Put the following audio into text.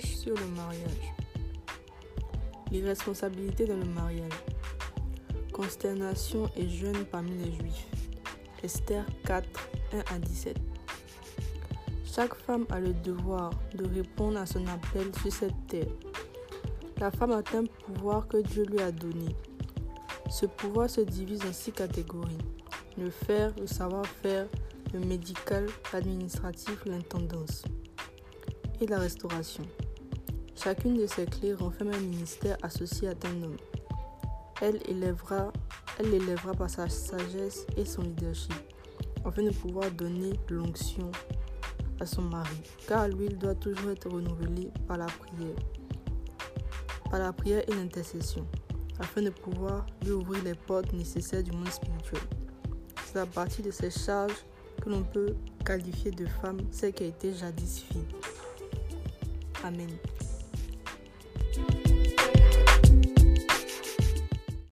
sur le mariage. L'irresponsabilité dans le mariage. Consternation et jeûne parmi les Juifs. Esther 4, 1 à 17. Chaque femme a le devoir de répondre à son appel sur cette terre. La femme a un pouvoir que Dieu lui a donné. Ce pouvoir se divise en six catégories. Le faire, le savoir-faire, le médical, l'administratif, l'intendance et la restauration. Chacune de ces clés renferme un ministère associé à un homme. Elle élèvera, elle l'élèvera par sa sagesse et son leadership, afin de pouvoir donner l'onction à son mari, car l'huile doit toujours être renouvelée par la prière, par la prière et l'intercession, afin de pouvoir lui ouvrir les portes nécessaires du monde spirituel. C'est à partir de ces charges que l'on peut qualifier de femme celle qui a été jadis fille. Amen.